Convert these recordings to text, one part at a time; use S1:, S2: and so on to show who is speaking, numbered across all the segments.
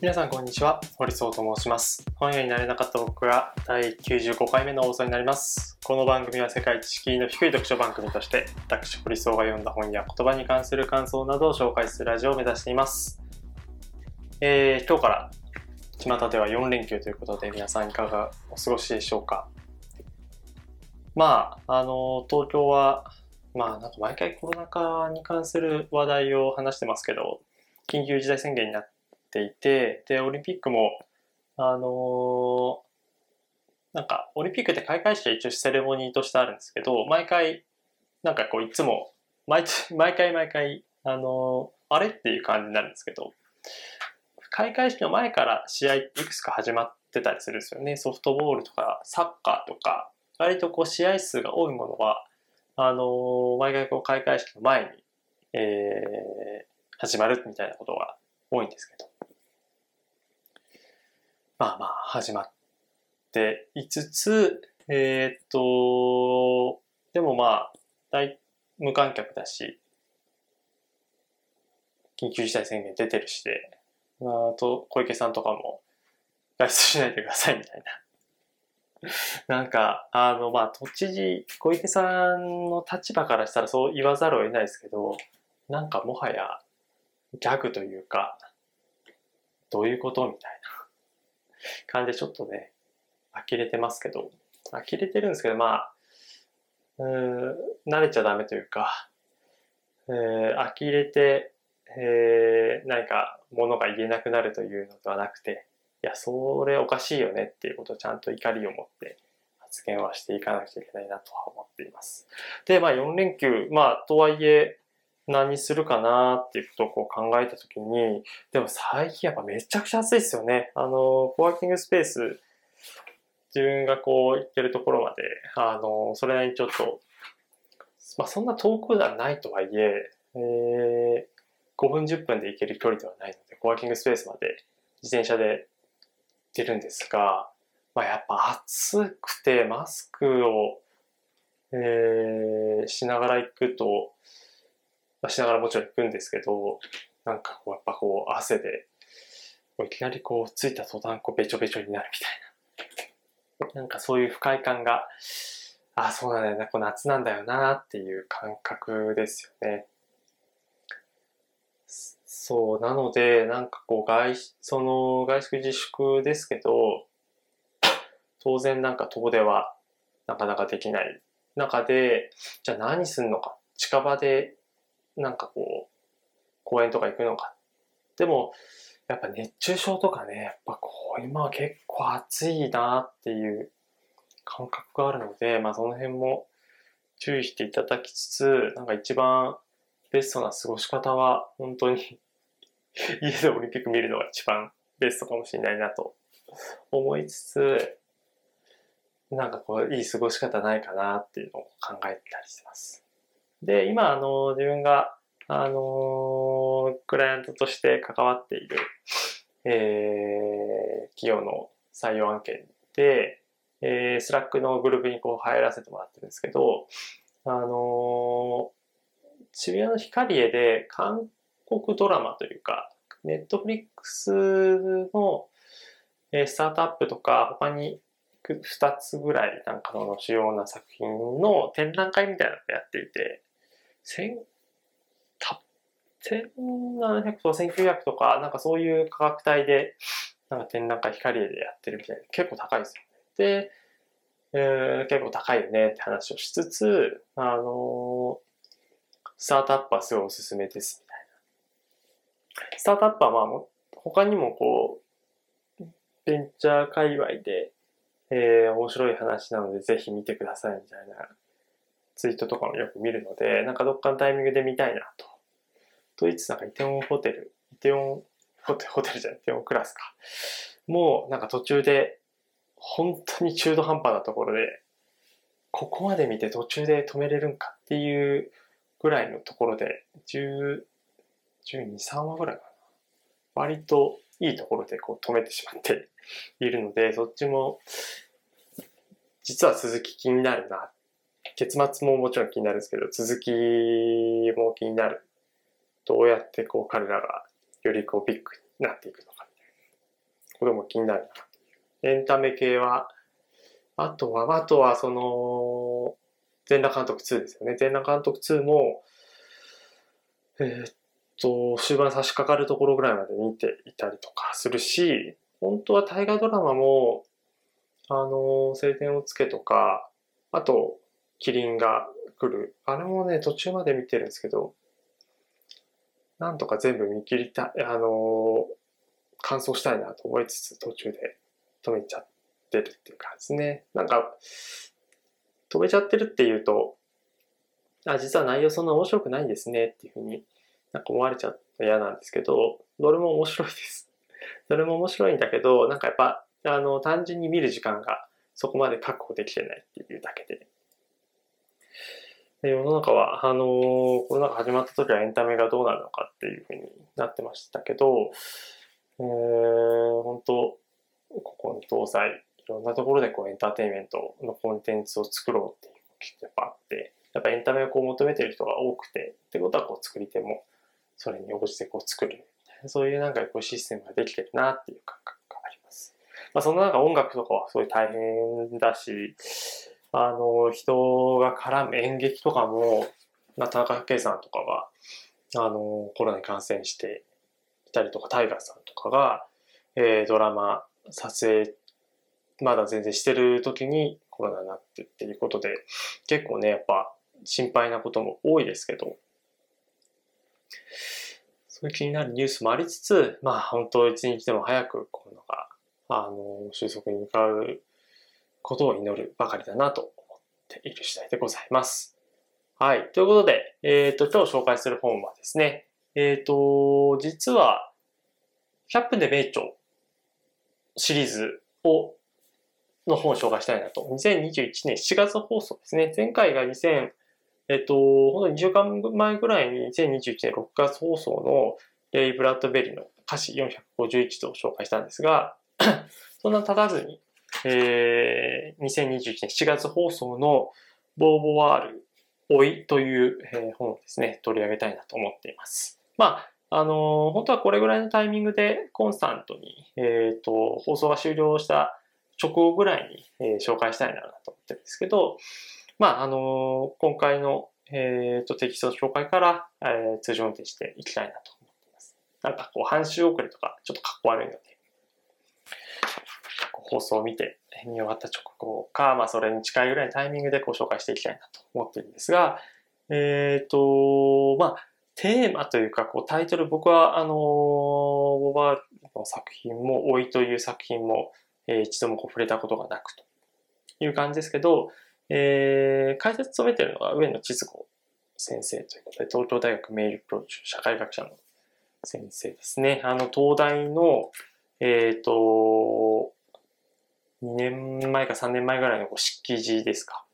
S1: 皆さんこんにちは、堀総と申します。本屋になれなかった僕が第95回目の放送になります。この番組は世界知識の低い読書番組として、私堀総が読んだ本や言葉に関する感想などを紹介するラジオを目指しています。えー、今日から巷では4連休ということで皆さんいかがお過ごしでしょうか。まあ、あの、東京は、まあなんか毎回コロナ禍に関する話題を話してますけど、緊急事態宣言になってていて、で、オリンピックも、あのなんか、オリンピックって開会式は一応セレモニーとしてあるんですけど、毎回、なんかこう、いつも、毎毎回毎回、あのあれっていう感じになるんですけど、開会式の前から試合いくつか始まってたりするんですよね。ソフトボールとか、サッカーとか、割とこう、試合数が多いものは、あの毎回こう、開会式の前に、えー始まるみたいなことが多いんですけど。まあまあ始まっていつつ、えーっと、でもまあ、大無観客だし、緊急事態宣言出てるしで、あと小池さんとかも外出しないでくださいみたいな。なんか、あの、まあ、都知事、小池さんの立場からしたらそう言わざるを得ないですけど、なんかもはやギャグというか、どういうことみたいな感じでちょっとね、呆れてますけど、呆れてるんですけど、まあ、うーん、慣れちゃダメというか、えー、呆れて、えー、何か物が言えなくなるというのではなくて、いや、それおかしいよねっていうことをちゃんと怒りを持って発言はしていかなくちゃいけないなとは思っています。で、まあ4連休、まあとはいえ何するかなっていうことをこう考えたときに、でも最近やっぱめちゃくちゃ暑いですよね。あの、コワーキングスペース、自分がこう行ってるところまで、あの、それなりにちょっと、まあそんな遠くではないとはいえ、えー、5分10分で行ける距離ではないので、コワーキングスペースまで自転車で行ってるんですが、まあやっぱ暑くてマスクを、えー、しながら行くと、まあ、しながらもちろん行くんですけど、なんかこう、やっぱこう、汗で、いきなりこう、ついた途端、こう、べちょべちょになるみたいな。なんかそういう不快感が、あ、そうなんだよな、こう夏なんだよな、っていう感覚ですよね。そう、なので、なんかこう、外、その、外出自粛ですけど、当然なんか遠出はなかなかできない中で、じゃあ何すんのか、近場でなんかこう、公園とか行くのか。でも、やっぱ熱中症とかね、やっぱこう、今は結構暑いなっていう感覚があるので、まあその辺も注意していただきつつ、なんか一番ベストな過ごし方は、本当に 家でオリンピック見るのが一番ベストかもしれないなと思いつつ、なんかこう、いい過ごし方ないかなっていうのを考えたりしてます。で、今、あの、自分が、あの、クライアントとして関わっている、えー、企業の採用案件で、えー、 Slack のグループにこう入らせてもらってるんですけど、あの渋谷のヒカリエで韓国ドラマというか、ネットフリックスの、えースタートアップとか、他に2つぐらいなんかの主要な作品の展覧会みたいなのをやっていて、千、た、1700とか1900とか、なんかそういう価格帯で、なんか展覧会光でやってるみたいな、結構高いですよね。で、えー結構高いよねって話をしつつ、あのースタートアップはすごいおすすめですみたいな。スタートアップはまあ、他にもこう、ベンチャー界隈で、えー面白い話なのでぜひ見てくださいみたいなツイートとかもよく見るので、なんかどっかのタイミングで見たいなと。と言いつつなんかイテウォンホテル、イテウォンホテル、ホテルじゃない、イテウォンクラスか。もうなんか途中で、本当に中途半端なところで、ここまで見て途中で止めれるんかっていうぐらいのところで、10、12、3話ぐらいかな。割といいところでこう止めてしまっているので、そっちも、実は続き気になるな。結末ももちろん気になるんですけど、続きも気になる。どうやってこう彼らがよりこうビッグになっていくのか。ことも気になるな。エンタメ系は、あとは、あとはその、全裸監督2ですよね。全裸監督2も、えー、っと、終盤差し掛かるところぐらいまで見ていたりとかするし、本当は大河ドラマも、あの、晴天をつけとか、あと、キリンが来る。あれもね、途中まで見てるんですけど、なんとか全部見切りたい、あの、完走したいなと思いつつ途中で止めちゃってるっていう感じですね。なんか、止めちゃってるっていうと、あ、実は内容そんな面白くないんですねっていうふうになんか思われちゃって嫌なんですけど、どれも面白いです。どれも面白いんだけど、なんかやっぱ、あの、単純に見る時間がそこまで確保できてないっていうだけで。世の中は、あのコロナが始まった時はエンタメがどうなるのかっていうふうになってましたけど、えー、本当ここに搭載、いろんなところでこうエンターテインメントのコンテンツを作ろうっていうのがやっぱあって、やっぱエンタメをこう求めてる人が多くて、ってことはこう作り手もそれに応じてこう作る。そういうなんかこうシステムができてるなっていう感覚があります。まあその中音楽とかはすごい大変だし、あの、人が絡む演劇とかも、まあ、田中圭さんとかが、あの、コロナに感染していたりとか、タイガーさんとかが、えー、ドラマ撮影、まだ全然してる時にコロナになってっていうことで、結構ね、やっぱ心配なことも多いですけど、そういう気になるニュースもありつつ、まあ本当一日でも早くコロナが、あの、収束に向かうことを祈るばかりだなと思っている次第でございます。はい。ということで、えっ、ー、と、今日紹介する本はですね、えっ、ー、と、実は、100分で名著シリーズを、の本を紹介したいなと。2021年7月放送ですね。前回が2000、えっ、ー、と、本当に2週間前ぐらいに2021年6月放送のレイ・ブラッドベリーの歌詞451と紹介したんですが、そんな経たずに、えー、2021年7月放送のボーボワール老いという、えー、本をですね、取り上げたいなと思っています。まあ、あのー、本当はこれぐらいのタイミングでコンスタントに、えっ、ー、と、放送が終了した直後ぐらいに、えー、紹介したいなと思ってるんですけど、まあ、あの今回の、えっ、と、テキスト紹介から、え通常運転していきたいなと思っています。なんかこう、半周遅れとか、ちょっとかっこ悪いので、放送を見て、見終わった直後か、まあそれに近いぐらいのタイミングでご紹介していきたいなと思ってるんですが、えっ、ー、と、まあ、テーマというか、こうタイトル、僕は、あの、ボバーの作品も、老いという作品も、えー、一度もこう触れたことがなくという感じですけど、えー、解説務めているのが上野千鶴子先生ということで、東京大学メールプロ社会学者の先生ですね。あの、東大の、えっ、ー、と、2年前か3年前ぐらいの式辞ですか。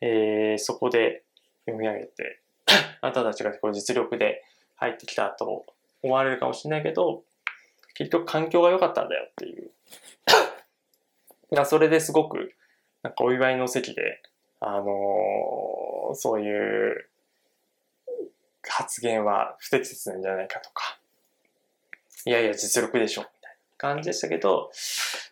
S1: えー、そこで読み上げて、あなたたちがこう実力で入ってきたと思われるかもしれないけど、結局環境が良かったんだよっていう。それですごく、なんかお祝いの席で、あのー、そういう発言は不適切なんじゃないかとか、いやいや実力でしょ、みたいな感じでしたけど、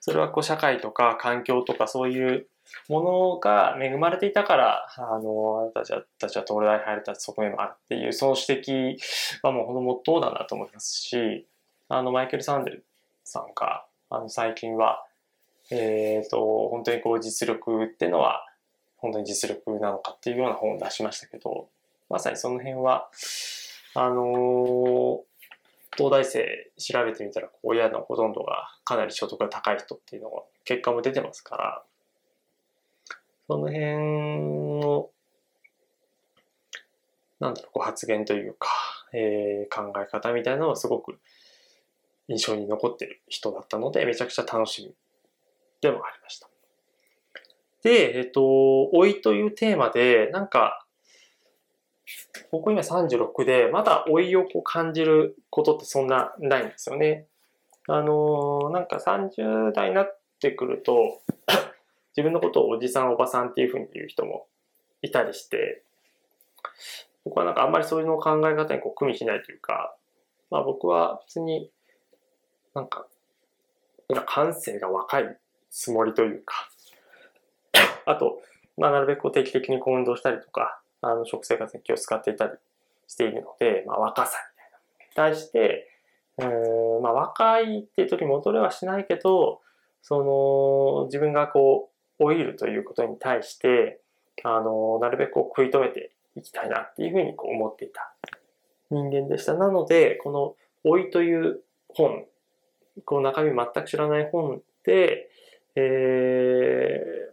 S1: それはこう社会とか環境とかそういうものが恵まれていたから、あの、あなたたちは東大に入れた側面もあるっていう、その指摘はもうほんともっとうだなと思いますし、あの、マイケル・サンデルさんが、あの、最近は、えっ、ー、と、本当にこう実力ってのは、本当に実力なのかっていうような本を出しましたけど、まさにその辺は、あのー、東大生調べてみたら、親のほとんどがかなり所得が高い人っていうのが結果も出てますから、その辺の、なんだろう、こう発言というか、えー、考え方みたいなのはすごく印象に残ってる人だったので、めちゃくちゃ楽しみでもありました。で、えっ、と、老いというテーマで、なんか、僕今36で、まだ老いをこう感じることってそんなないんですよね。あのー、なんか30代になってくると 自分のことをおじさんおばさんっていうふうに言う人もいたりして、僕はなんかあんまりそういうの考え方にこう組みしないというか、まあ僕は別になんか今感性が若いつもりというか、あと、まあ、なるべく定期的にこう運動したりとか、あの、食生活に気を使っていたりしているので、まあ、若さみたいな。対して、うん、まあ、若いっていう時戻れはしないけど、その、自分がこう、老いるということに対して、あの、なるべくこう食い止めていきたいなっていうふうにこう思っていた人間でした。なので、この老いという本、この中身全く知らない本で、え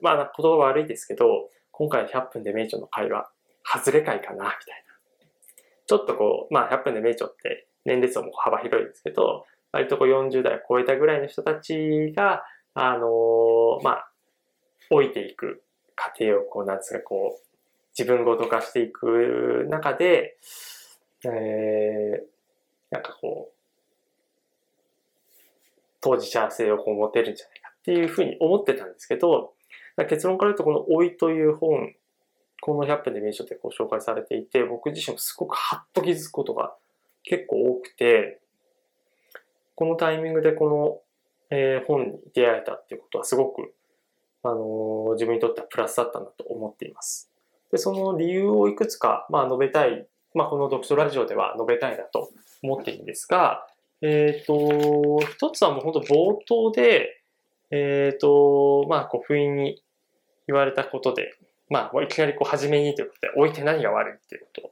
S1: ー、まあ言葉悪いですけど、今回100分で名著の会話、外れ会かな、みたいな。ちょっとこう、まあ100分で名著って年齢層も幅広いですけど、割とこう40代を超えたぐらいの人たちが、あのー、まあ、老いていく過程をこう、なんですか、こう、自分ごと化していく中で、えー、なんかこう、当事者性をこう持てるんじゃないかっていうふうに思ってたんですけど、結論から言うとこの老いという本、この100分で名所でこう紹介されていて、僕自身もすごくハッと気づくことが結構多くて、このタイミングでこの、えー、本に出会えたっていうことはすごく、あのー、自分にとってはプラスだったなと思っています。で、その理由をいくつか、まあ、述べたい、まあ、この読書ラジオでは述べたいなと思っているんですが、えっ、ー、と、一つはもう本当冒頭で、えっ、と、まあ、こう、不意に言われたことで、まあ、いきなりこう、初めにということで、置いて何が悪いっていうこと。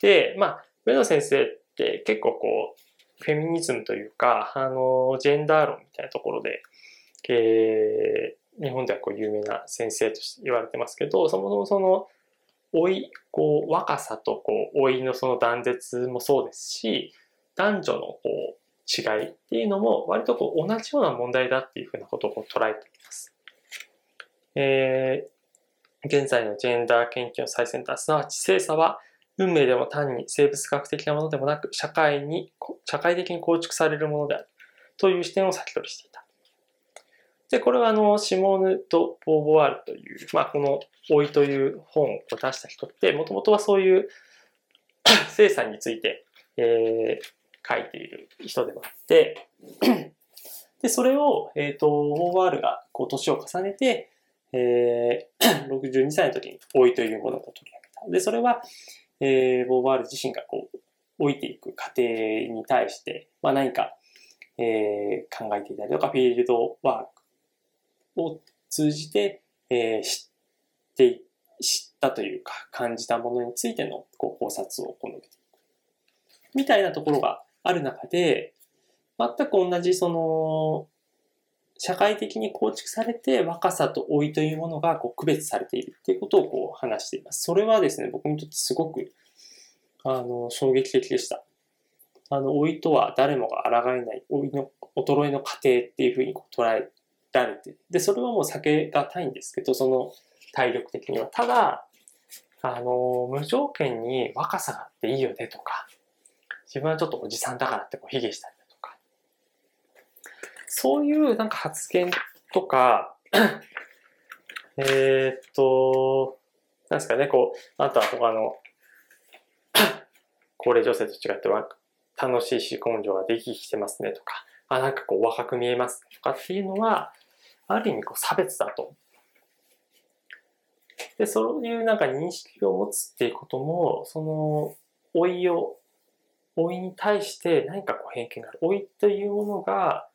S1: で、まあ、上野先生って結構こう、フェミニズムというか、あの、ジェンダー論みたいなところで、えー、日本ではこう有名な先生として言われてますけど、そもそもその、老い、こう、若さとこう、老いのその断絶もそうですし、男女のこう、違いっていうのも割とこう同じような問題だっていうふうなことを捉えています。えー、現在のジェンダー研究の最先端、すなわち性差は運命でも単に生物学的なものでもなく、社会に、社会的に構築されるものであるという視点を先取りしていた。で、これはあの、シモーヌ・ド・ボーボワールという、まあ、この老いという本を出した人って、もともとはそういう 性差について、えー、書いている人でもあって、で、それを、えっ、ー、と、ボーワールがこう年を重ねて、えー、62歳の時に老いというものを取り上げた。で、それは、えー、ボーワール自身がこう、老いていく過程に対して、まあ何か、えー、考えていたりとか、フィールドワークを通じて、えー、知って、知ったというか、感じたものについてのこう考察をこのみたいなところがある中で、全く同じその、社会的に構築されて若さと老いというものがこう区別されているっていうことをこう話しています。それはですね、僕にとってすごく、あの、衝撃的でした。あの、老いとは誰もが抗えない、老いの、衰えの過程っていうふうにこう捉えられて、で、それはもう避けがたいんですけど、その体力的には。ただ、あの、無条件に若さがあっていいよねとか、自分はちょっとおじさんだからってこう卑下したり、そういうなんか発言とか、えっと、なんですかね、こう、あとは他の、高齢女性と違っては楽しいし根性ができきてますねとか、あ、なんかこう若く見えますとかっていうのは、ある意味こう差別だと。で、そういうなんか認識を持つっていうことも、その、老いを老いに対して何かこう偏見がある。老いというものが、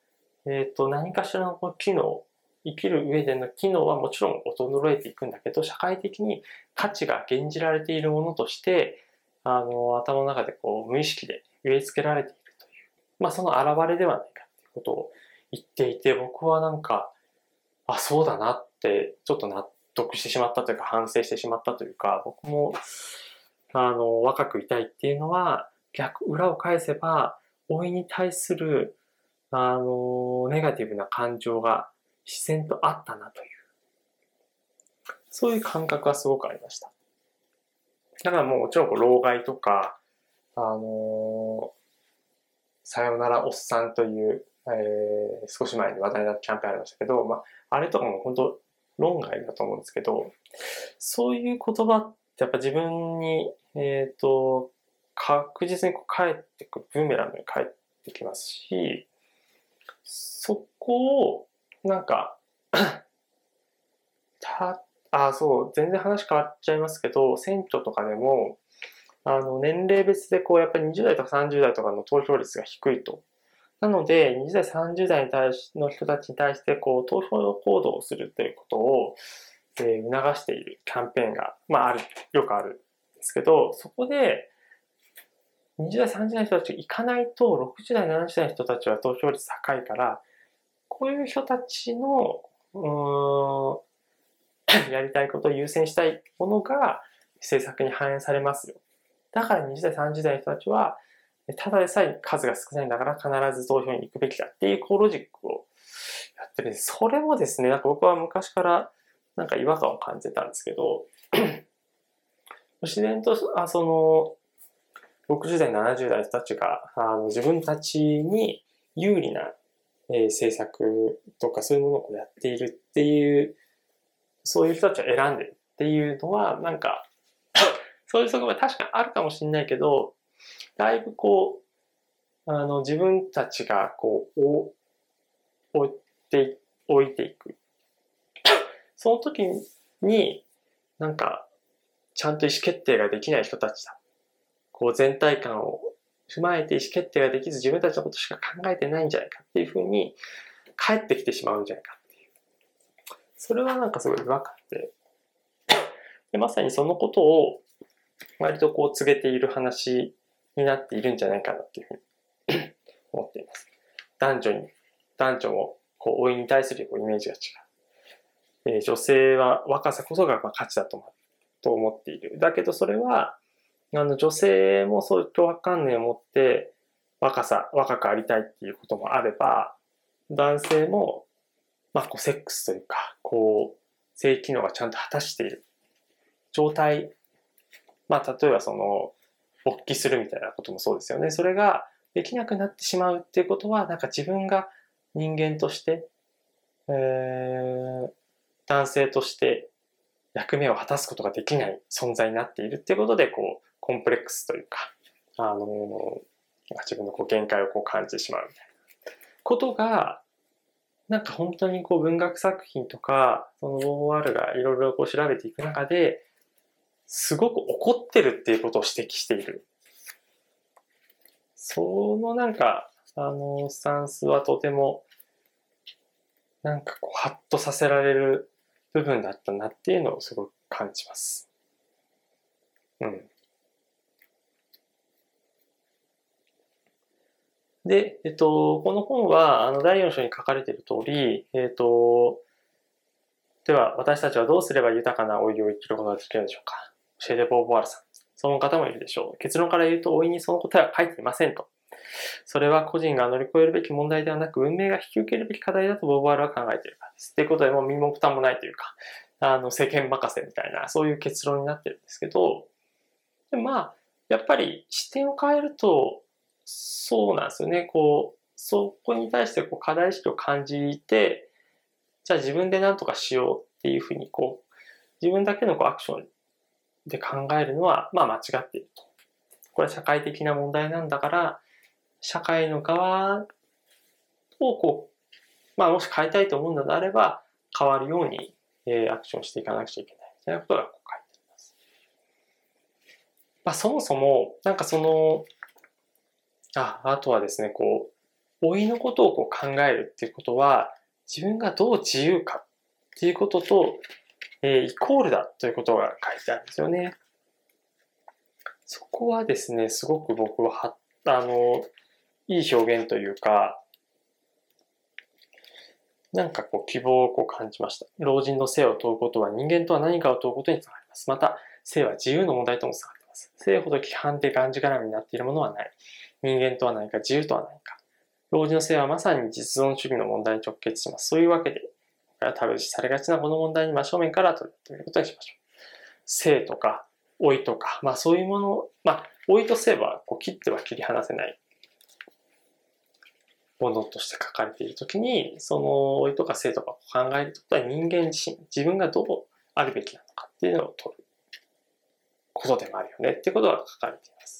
S1: えっ、ー、と、何かしらの機能、生きる上での機能はもちろん衰えていくんだけど、社会的に価値が減じられているものとして、あの、頭の中でこう無意識で植え付けられているという、まあその現れではないかっていうことを言っていて、僕はなんか、あ、そうだなって、ちょっと納得してしまったというか、反省してしまったというか、僕も、あの、若くいたいっていうのは、逆、裏を返せば、老いに対する、あの、ネガティブな感情が自然とあったなという、そういう感覚はすごくありました。だからもうもちろん老害とか、あのさよならおっさんという、えー、少し前に話題になったキャンペーンありましたけど、まあ、あれとかも本当論外だと思うんですけど、そういう言葉ってやっぱ自分に、えっ、ー、と、確実にこう帰ってく、ブーメランに帰ってきますし、そこを、なんか た、あ、そう、全然話変わっちゃいますけど、選挙とかでも、あの、年齢別でこう、やっぱり20代とか30代とかの投票率が低いと。なので、20代、30代に対しの人たちに対して、こう、投票行動をするということを、えー、促しているキャンペーンが、まあ、ある、よくあるんですけど、そこで、20代、30代の人たちが行かないと、60代、70代の人たちは投票率高いから、こういう人たちの、うん、やりたいことを優先したいものが政策に反映されますよ。だから20代、30代の人たちは、ただでさえ数が少ないんだから必ず投票に行くべきだっていうこうロジックをやってるんです。それもですね、なんか僕は昔からなんか違和感を感じてたんですけど、自然と、あその、60代、70代たちが、あの自分たちに有利な、えー、政策とかそういうものをやっているっていう、そういう人たちを選んでるっていうのは、なんか、そういう側面確かにあるかもしれないけど、だいぶこう、あの、自分たちがこう、お置いて、置いていく。その時に、なんか、ちゃんと意思決定ができない人たちだ。こう、全体感を踏まえて意思決定ができず自分たちのことしか考えてないんじゃないかっていうふうに、帰ってきてしまうんじゃないかっていう。それはなんかすごい違和感で。でまさにそのことを割とこう告げている話になっているんじゃないかなっていうふうに思っています。男女に、男女もこう老いに対するこうイメージが違う。えー、女性は若さこそがまあ価値だと思っている。だけどそれは、あの女性もそういう脅迫観念を持って若さ、若くありたいっていうこともあれば、男性も、まあ、こうセックスというか、こう、性機能がちゃんと果たしている状態まあ、例えばその、勃起するみたいなこともそうですよね。それができなくなってしまうっていうことは、なんか自分が人間として、えー、男性として役目を果たすことができない存在になっているっていうことで、こう、コンプレックスというか、あの自分のこう限界をこう感じてしまうみたいなことが、なんか本当にこう文学作品とか、その OR がいろいろこう調べていく中で、すごく怒ってるっていうことを指摘している。そのなんか、あの、スタンスはとても、なんかこう、ハッとさせられる部分だったなっていうのをすごく感じます。うん。で、えっと、この本は、あの、第4章に書かれている通り、えっと、では、私たちはどうすれば豊かな老いを生きることができるんでしょうかシェーデ・ボーヴォワールさん。その方もいるでしょう。結論から言うと、大いにその答えは書いていませんと。それは個人が乗り越えるべき問題ではなく、運命が引き受けるべき課題だとボーヴォワールは考えているからです。っていうことで、もう身も蓋もないというか、あの、世間任せみたいな、そういう結論になってるんですけど、でまあ、やっぱり視点を変えると、そうなんですよね。こう、そこに対してこう課題意識を感じて、じゃあ自分で何とかしようっていうふうに、こう、自分だけのこうアクションで考えるのは、まあ間違っていると。これは社会的な問題なんだから、社会の側をこう、まあもし変えたいと思うのであれば、変わるように、えー、アクションしていかなくちゃいけない。みたいなことがこう書いてあります。まあそもそも、なんかその、あ、あとはですね、こう、老いのことをこう考えるっていうことは、自分がどう自由かっていうことと、えー、イコールだということが書いてあるんですよね。そこはですね、すごく僕は、あの、いい表現というか、なんかこう希望をこう感じました。老人の性を問うことは人間とは何かを問うことにつながります。また、性は自由の問題ともつながっています。性ほど規範でがんじがらみになっているものはない。人間とは何か、自由とは何か。老人の性はまさに実存主義の問題に直結します。そういうわけで、タブ視されがちなこの問題に真正面から取り組めることにしましょう。性とか老いとか、まあそういうもの、まあ老いと性はこう切っては切り離せないものとして書かれているときに、その老いとか性とかを考えるとことは人間自身、自分がどうあるべきなのかっていうのを取ることでもあるよねっていうことが書かれています。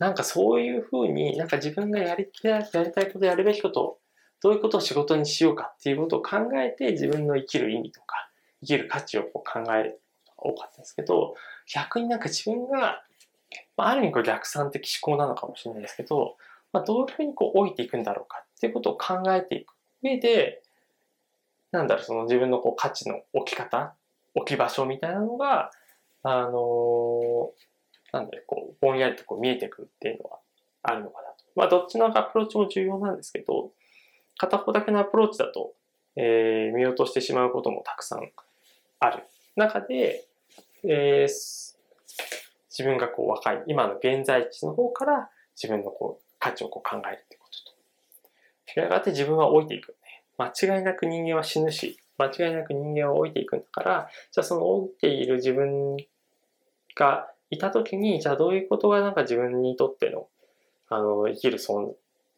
S1: なんかそういうふうになんか自分がやりやりたいことやるべきことどういうことを仕事にしようかっていうことを考えて自分の生きる意味とか、生きる価値をこう考えることが多かったんですけど、逆になんか自分が、まあ、ある意味これ逆算的思考なのかもしれないですけど、まあ、どういうふうにこう置いていくんだろうかっていうことを考えていく上で、なんだろう、その自分のこう価値の置き方、置き場所みたいなのが、あのー、なんだろう、こう、ぼんやりとこう見えてくるっていうのはあるのかなと。まあ、どっちのアプローチも重要なんですけど、片方だけのアプローチだと、えー、見落としてしまうこともたくさんある中で、えー、自分がこう若い、今の現在地の方から自分のこう価値をこう考えるってことと。やがて自分は老いていく、ね。間違いなく人間は死ぬし、間違いなく人間は老いていくんだから、じゃあその老いている自分がいた時に、じゃあどういうことがなんか自分にとっての、あの、生きる存、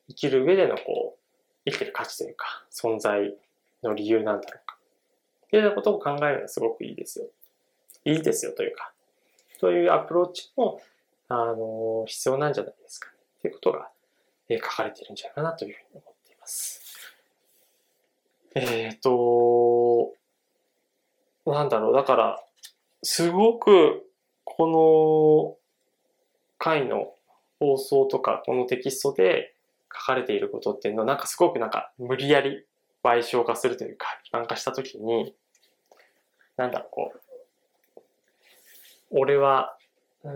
S1: 生きる上でのこう、生きてる価値というか、存在の理由なんだろうか。っていうようなことを考えるのはすごくいいですよ。いいですよというか、というアプローチも、あの、必要なんじゃないですかね。ということが、えー、書かれているんじゃないかなというふうに思っています。えっ、ー、と、なんだろう、だから、すごく、この回の放送とか、このテキストで書かれていることっていうのは、なんかすごくなんか無理やり賠償化するというか、一般化したときに、なんだろう、こう、俺は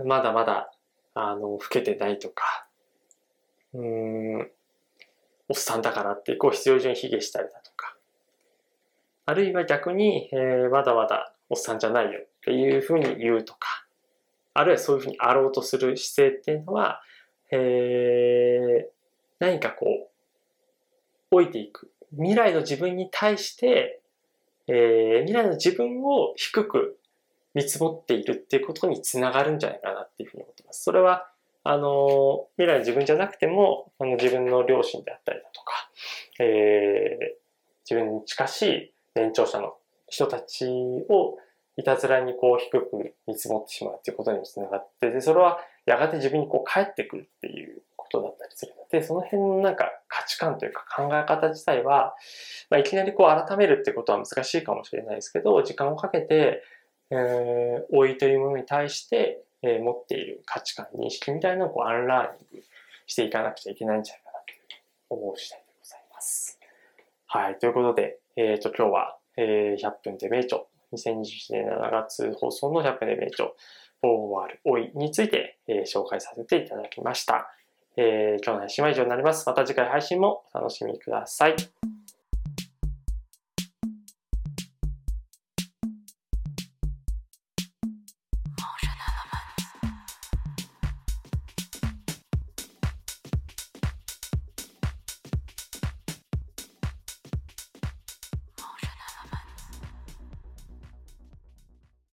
S1: まだまだ、あの、老けてないとか、うん、おっさんだからって、こう必要以上に卑下したりだとか、あるいは逆に、えー、まだまだおっさんじゃないよっていうふうに言うとか、あるいはそういうふうにあろうとする姿勢っていうのは、えー、何かこう、置いていく。未来の自分に対して、えー、未来の自分を低く見積もっているっていうことにつながるんじゃないかなっていうふうに思ってます。それは、あの、未来の自分じゃなくても、あの自分の両親であったりだとか、えー、自分に近しい年長者の人たちをいたずらにこう低く見積もってしまうっていうことにもつながって、で、それはやがて自分にこう返ってくるっていうことだったりするので、その辺のなんか価値観というか考え方自体は、まあ、いきなりこう改めるってことは難しいかもしれないですけど、時間をかけて、えー、老いというものに対して、えー、持っている価値観、認識みたいなのをこうアンラーニングしていかなくちゃいけないんじゃないかなと思う次第でございます。はい。ということで、えっ、ー、と、今日は、えー、100分で名著、2021年7月放送の100年名著、フォーワール老いについて、えー、紹介させていただきました。えー、今日の配信は以上になります。また次回配信もお楽しみください。